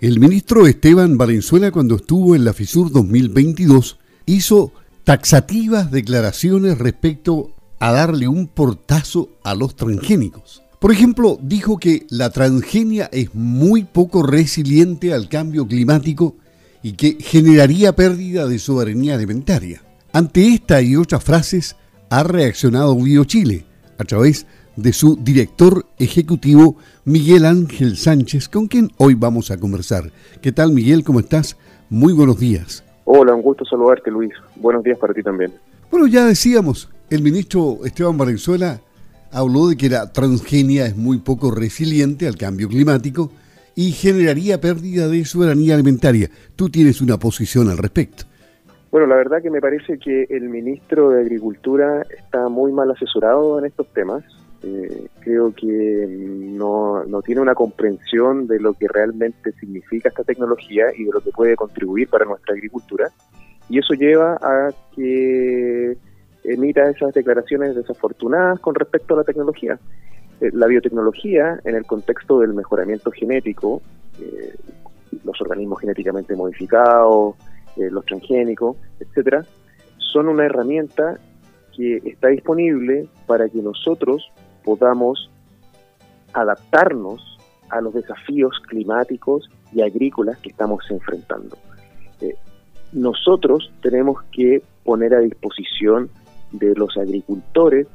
El ministro Esteban Valenzuela, cuando estuvo en la FISUR 2022, hizo taxativas declaraciones respecto a darle un portazo a los transgénicos. Por ejemplo, dijo que la transgenia es muy poco resiliente al cambio climático y que generaría pérdida de soberanía alimentaria. Ante esta y otras frases ha reaccionado BioChile a través de su director ejecutivo Miguel Ángel Sánchez, con quien hoy vamos a conversar. ¿Qué tal Miguel? ¿Cómo estás? Muy buenos días. Hola, un gusto saludarte Luis. Buenos días para ti también. Bueno, ya decíamos, el ministro Esteban Valenzuela habló de que la transgenia es muy poco resiliente al cambio climático y generaría pérdida de soberanía alimentaria. Tú tienes una posición al respecto. Bueno, la verdad que me parece que el ministro de Agricultura está muy mal asesorado en estos temas. Eh, creo que no, no tiene una comprensión de lo que realmente significa esta tecnología y de lo que puede contribuir para nuestra agricultura. Y eso lleva a que emita esas declaraciones desafortunadas con respecto a la tecnología. Eh, la biotecnología, en el contexto del mejoramiento genético, eh, los organismos genéticamente modificados, los transgénicos, etcétera, son una herramienta que está disponible para que nosotros podamos adaptarnos a los desafíos climáticos y agrícolas que estamos enfrentando. Eh, nosotros tenemos que poner a disposición de los agricultores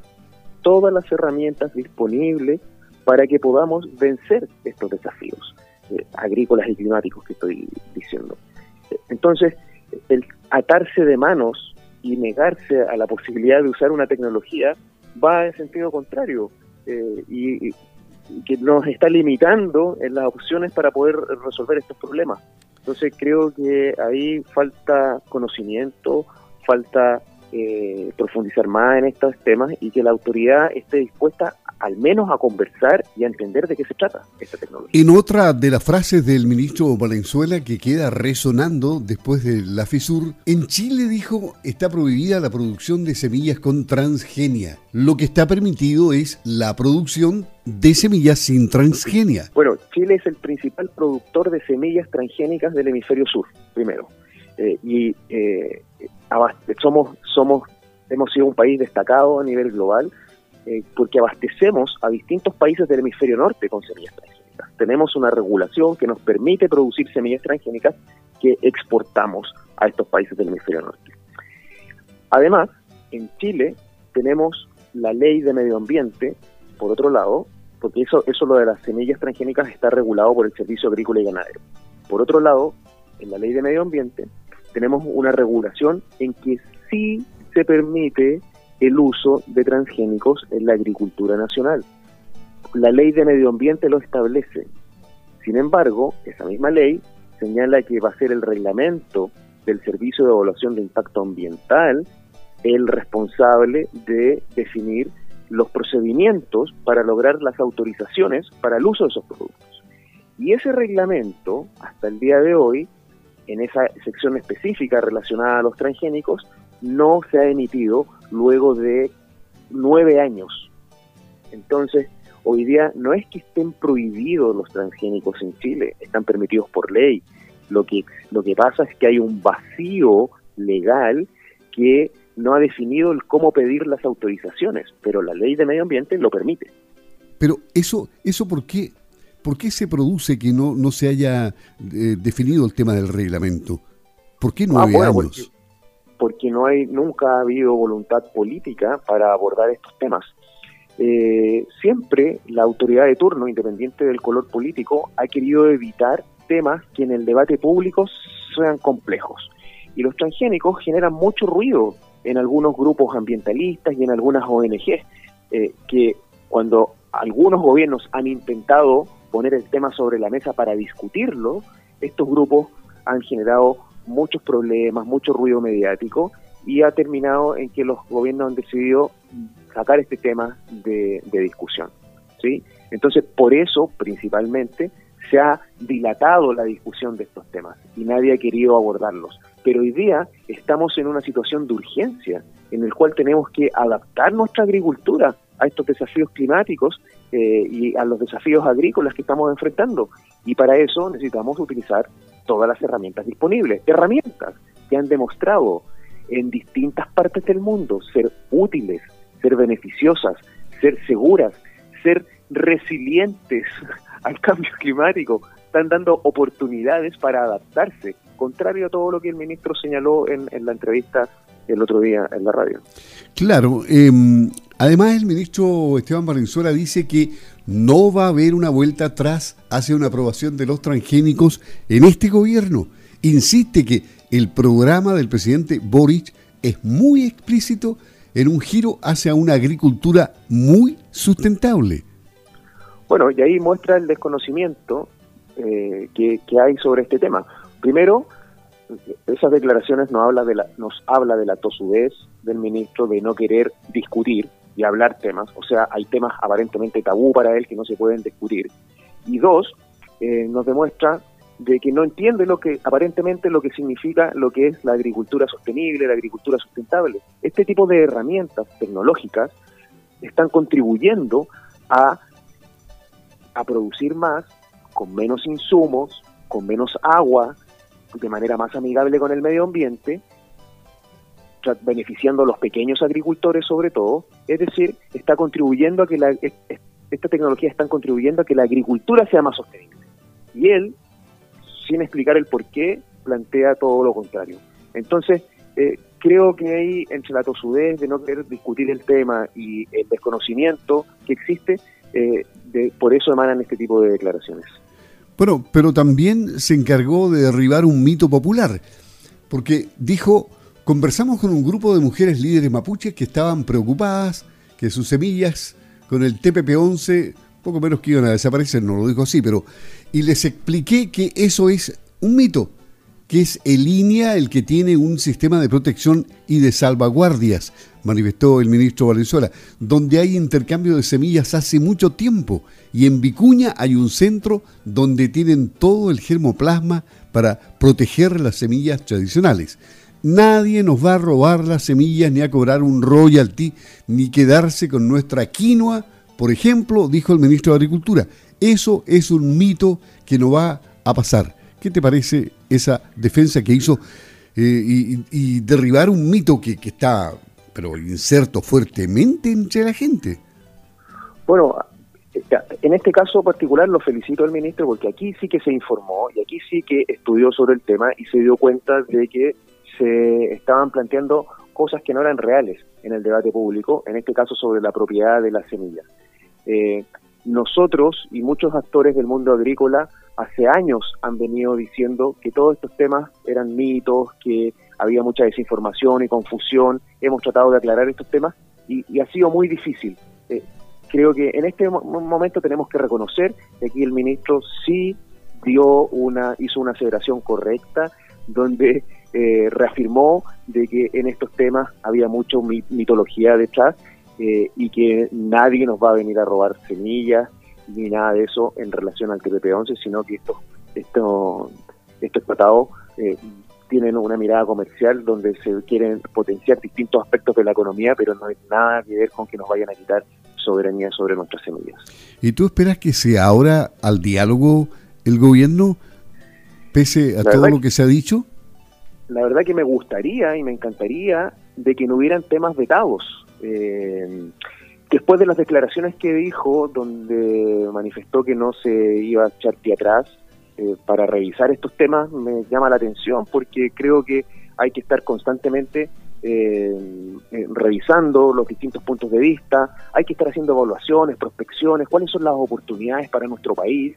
todas las herramientas disponibles para que podamos vencer estos desafíos eh, agrícolas y climáticos que estoy diciendo. Eh, entonces, el atarse de manos y negarse a la posibilidad de usar una tecnología va en sentido contrario eh, y, que nos está limitando en las opciones para poder resolver estos problemas. Entonces creo que ahí falta conocimiento, falta eh, profundizar más en estos temas y que la autoridad esté dispuesta al menos a conversar y a entender de qué se trata esta tecnología. En otra de las frases del ministro Valenzuela que queda resonando después de la FISUR, en Chile dijo está prohibida la producción de semillas con transgenia. Lo que está permitido es la producción de semillas sin transgenia. Bueno, Chile es el principal productor de semillas transgénicas del hemisferio sur, primero. Eh, y eh, somos, somos, hemos sido un país destacado a nivel global eh, porque abastecemos a distintos países del hemisferio norte con semillas transgénicas. Tenemos una regulación que nos permite producir semillas transgénicas que exportamos a estos países del hemisferio norte. Además, en Chile tenemos la ley de medio ambiente, por otro lado, porque eso, eso lo de las semillas transgénicas está regulado por el Servicio Agrícola y Ganadero. Por otro lado, en la ley de medio ambiente tenemos una regulación en que sí se permite el uso de transgénicos en la agricultura nacional. La ley de medio ambiente lo establece. Sin embargo, esa misma ley señala que va a ser el reglamento del Servicio de Evaluación de Impacto Ambiental el responsable de definir los procedimientos para lograr las autorizaciones para el uso de esos productos. Y ese reglamento, hasta el día de hoy, en esa sección específica relacionada a los transgénicos, no se ha emitido luego de nueve años. Entonces, hoy día no es que estén prohibidos los transgénicos en Chile, están permitidos por ley. Lo que, lo que pasa es que hay un vacío legal que no ha definido el cómo pedir las autorizaciones, pero la ley de medio ambiente lo permite. Pero eso, eso ¿por qué, por qué se produce que no, no se haya eh, definido el tema del reglamento? ¿Por qué nueve ah, años? porque no hay nunca ha habido voluntad política para abordar estos temas. Eh, siempre la autoridad de turno, independiente del color político, ha querido evitar temas que en el debate público sean complejos. Y los transgénicos generan mucho ruido en algunos grupos ambientalistas y en algunas ONG, eh, que cuando algunos gobiernos han intentado poner el tema sobre la mesa para discutirlo, estos grupos han generado muchos problemas, mucho ruido mediático y ha terminado en que los gobiernos han decidido sacar este tema de, discusión. ¿sí? Entonces, por eso, principalmente, se ha dilatado la discusión de estos temas y nadie ha querido abordarlos. Pero hoy día estamos en una situación de urgencia en el cual tenemos que adaptar nuestra agricultura a estos desafíos climáticos eh, y a los desafíos agrícolas que estamos enfrentando. Y para eso necesitamos utilizar todas las herramientas disponibles, herramientas que han demostrado en distintas partes del mundo ser útiles, ser beneficiosas, ser seguras, ser resilientes al cambio climático, están dando oportunidades para adaptarse, contrario a todo lo que el ministro señaló en, la entrevista el otro día en la radio. Claro, em, además el ministro Esteban Valenzuela dice que no va a haber una vuelta atrás hacia una aprobación de los transgénicos en este gobierno. Insiste que el programa del presidente Boric es muy explícito en un giro hacia una agricultura muy sustentable. Bueno, y ahí muestra el desconocimiento eh, que, hay sobre este tema. Primero, esas declaraciones nos habla de la, nos habla de la tosudez del ministro de no querer discutir y hablar temas, o sea, hay temas aparentemente tabú para él que no se pueden discutir. Y dos, eh, nos demuestra de que no entiende lo que aparentemente lo que significa lo que es la agricultura sostenible, la agricultura sustentable. Este tipo de herramientas tecnológicas están contribuyendo a, a producir más con menos insumos, con menos agua, de manera más amigable con el medio ambiente, beneficiando a los pequeños agricultores sobre todo, es decir, está contribuyendo a que la, esta tecnología está contribuyendo a que la agricultura sea más sostenible. Y él sin explicar el por qué, plantea todo lo contrario. Entonces, eh, creo que hay entre la tosudez de no querer discutir el tema y el desconocimiento que existe, eh, por eso emanan este tipo de declaraciones. Bueno, pero también se encargó de derribar un mito popular, porque dijo, conversamos con un grupo de mujeres líderes mapuches que estaban preocupadas que sus semillas con el TPP-11 poco menos que iban a desaparecer, no lo dijo así, pero... Y les expliqué que eso es un mito, que es el línea el que tiene un sistema de protección y de salvaguardias, manifestó el ministro Valenzuela, donde hay intercambio de semillas hace mucho tiempo y en Vicuña hay un centro donde tienen todo el germoplasma para proteger las semillas tradicionales. Nadie nos va a robar las semillas ni a cobrar un royalty ni quedarse con nuestra quinoa por ejemplo, dijo el ministro de Agricultura, eso es un mito que no va a pasar. ¿Qué te parece esa defensa que hizo eh, y, derribar un mito que, está, pero inserto fuertemente entre la gente? Bueno, en este caso particular lo felicito al ministro porque aquí sí que se informó y aquí sí que estudió sobre el tema y se dio cuenta de que se estaban planteando cosas que no eran reales en el debate público, en este caso sobre la propiedad de las semillas. Eh, nosotros y muchos actores del mundo agrícola hace años han venido diciendo que todos estos temas eran mitos, que había mucha desinformación y confusión. Hemos tratado de aclarar estos temas y, ha sido muy difícil. Eh, creo que en este momento tenemos que reconocer que aquí el ministro sí dio una hizo una aseveración correcta donde eh, reafirmó de que en estos temas había mucha mitología detrás eh, y que nadie nos va a venir a robar semillas ni nada de eso en relación al TPP-11, sino que estos, estos, estos tratados eh, tienen una mirada comercial donde se quieren potenciar distintos aspectos de la economía, pero no hay nada que ver con que nos vayan a quitar soberanía sobre nuestras semillas. ¿Y tú esperas que se abra al diálogo el gobierno, pese a todo lo que se ha dicho? La verdad que me gustaría y me encantaría de que no hubieran temas vetados eh, después de las declaraciones que dijo, donde manifestó que no se iba a echar pie atrás eh, para revisar estos temas, me llama la atención porque creo que hay que estar constantemente eh, eh, revisando los distintos puntos de vista, hay que estar haciendo evaluaciones, prospecciones, cuáles son las oportunidades para nuestro país.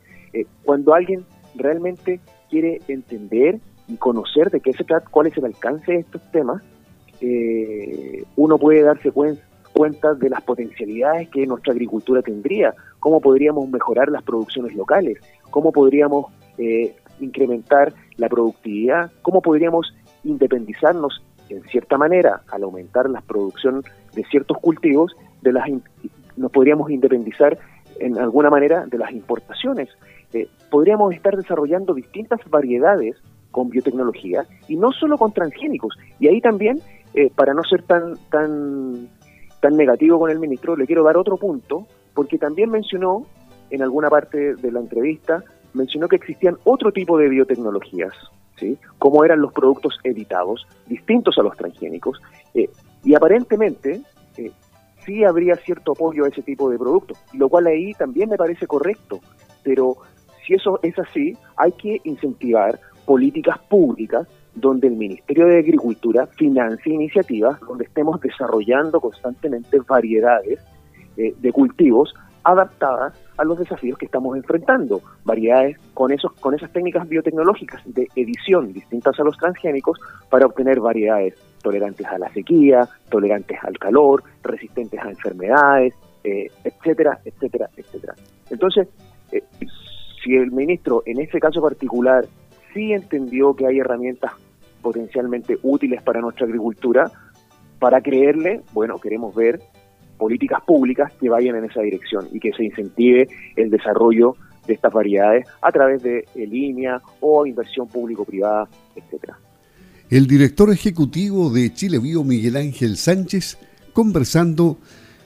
cuando alguien realmente quiere entender y conocer de qué se trata, cuál es el alcance de estos temas, eh, uno puede darse cuenta de las potencialidades que nuestra agricultura tendría, cómo podríamos mejorar las producciones locales, cómo podríamos eh, incrementar la productividad, cómo podríamos independizarnos en cierta manera al aumentar la producción de ciertos cultivos, de las nos podríamos independizar en alguna manera de las importaciones. Eh, podríamos estar desarrollando distintas variedades con biotecnología y no solo con transgénicos. Y ahí también eh, para no ser tan, tan, tan negativo con el ministro, le quiero dar otro punto, porque también mencionó en alguna parte de la entrevista, mencionó que existían otro tipo de biotecnologías, ¿sí? como eran los productos editados, distintos a los transgénicos, eh, y aparentemente eh, sí habría cierto apoyo a ese tipo de productos, lo cual ahí también me parece correcto, pero si eso es así, hay que incentivar políticas públicas donde el Ministerio de Agricultura financie iniciativas donde estemos desarrollando constantemente variedades eh, de cultivos adaptadas a los desafíos que estamos enfrentando, variedades con esos con esas técnicas biotecnológicas de edición distintas a los transgénicos para obtener variedades tolerantes a la sequía, tolerantes al calor, resistentes a enfermedades, eh, etcétera, etcétera, etcétera. Entonces, eh, si el ministro en este caso particular sí entendió que hay herramientas potencialmente útiles para nuestra agricultura, para creerle, bueno, queremos ver políticas públicas que vayan en esa dirección y que se incentive el desarrollo de estas variedades a través de línea o inversión público-privada, etcétera. El director ejecutivo de Chile Bio, Miguel Ángel Sánchez, conversando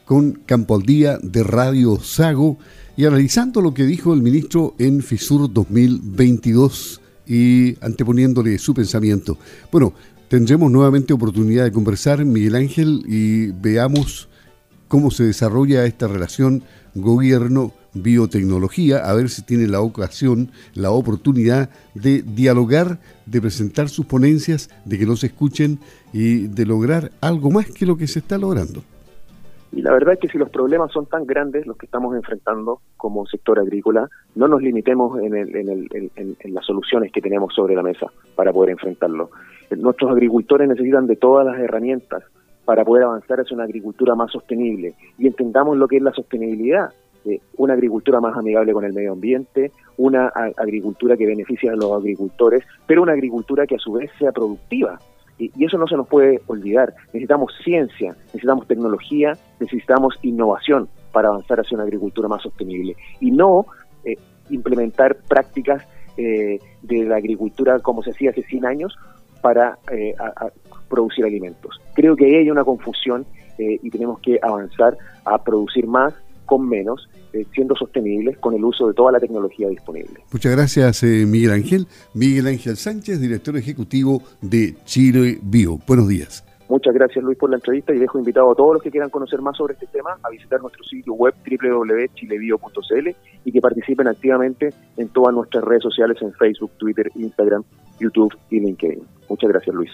con Campo al Día de Radio Sago y analizando lo que dijo el ministro en FISUR 2022 y anteponiéndole su pensamiento. Bueno, tendremos nuevamente oportunidad de conversar, Miguel Ángel, y veamos cómo se desarrolla esta relación gobierno-biotecnología, a ver si tiene la ocasión, la oportunidad de dialogar, de presentar sus ponencias, de que nos escuchen y de lograr algo más que lo que se está logrando. Y la verdad es que si los problemas son tan grandes, los que estamos enfrentando como sector agrícola, no nos limitemos en, en las soluciones que tenemos sobre la mesa para poder enfrentarlo. Nuestros agricultores necesitan de todas las herramientas para poder avanzar hacia una agricultura más sostenible y entendamos lo que es la sostenibilidad. Una agricultura más amigable con el medio ambiente, una agricultura que beneficie a los agricultores, pero una agricultura que a su vez sea productiva. Y, eso no se nos puede olvidar. Necesitamos ciencia, necesitamos tecnología, necesitamos innovación para avanzar hacia una agricultura más sostenible. Y no eh, implementar prácticas eh, de la agricultura como se hacía hace 100 años para producir alimentos. Creo que hay una confusión eh, y tenemos que avanzar a producir más con menos, eh, siendo sostenibles con el uso de toda la tecnología disponible. Muchas gracias, eh, Miguel Ángel. Miguel Ángel Sánchez, director ejecutivo de Chile Bio. Buenos días. Muchas gracias Luis por la entrevista y dejo invitado a todos los que quieran conocer más sobre este tema a visitar nuestro sitio web www.chilebio.cl y que participen activamente en todas nuestras redes sociales en Facebook, Twitter, Instagram, YouTube y LinkedIn. Muchas gracias Luis.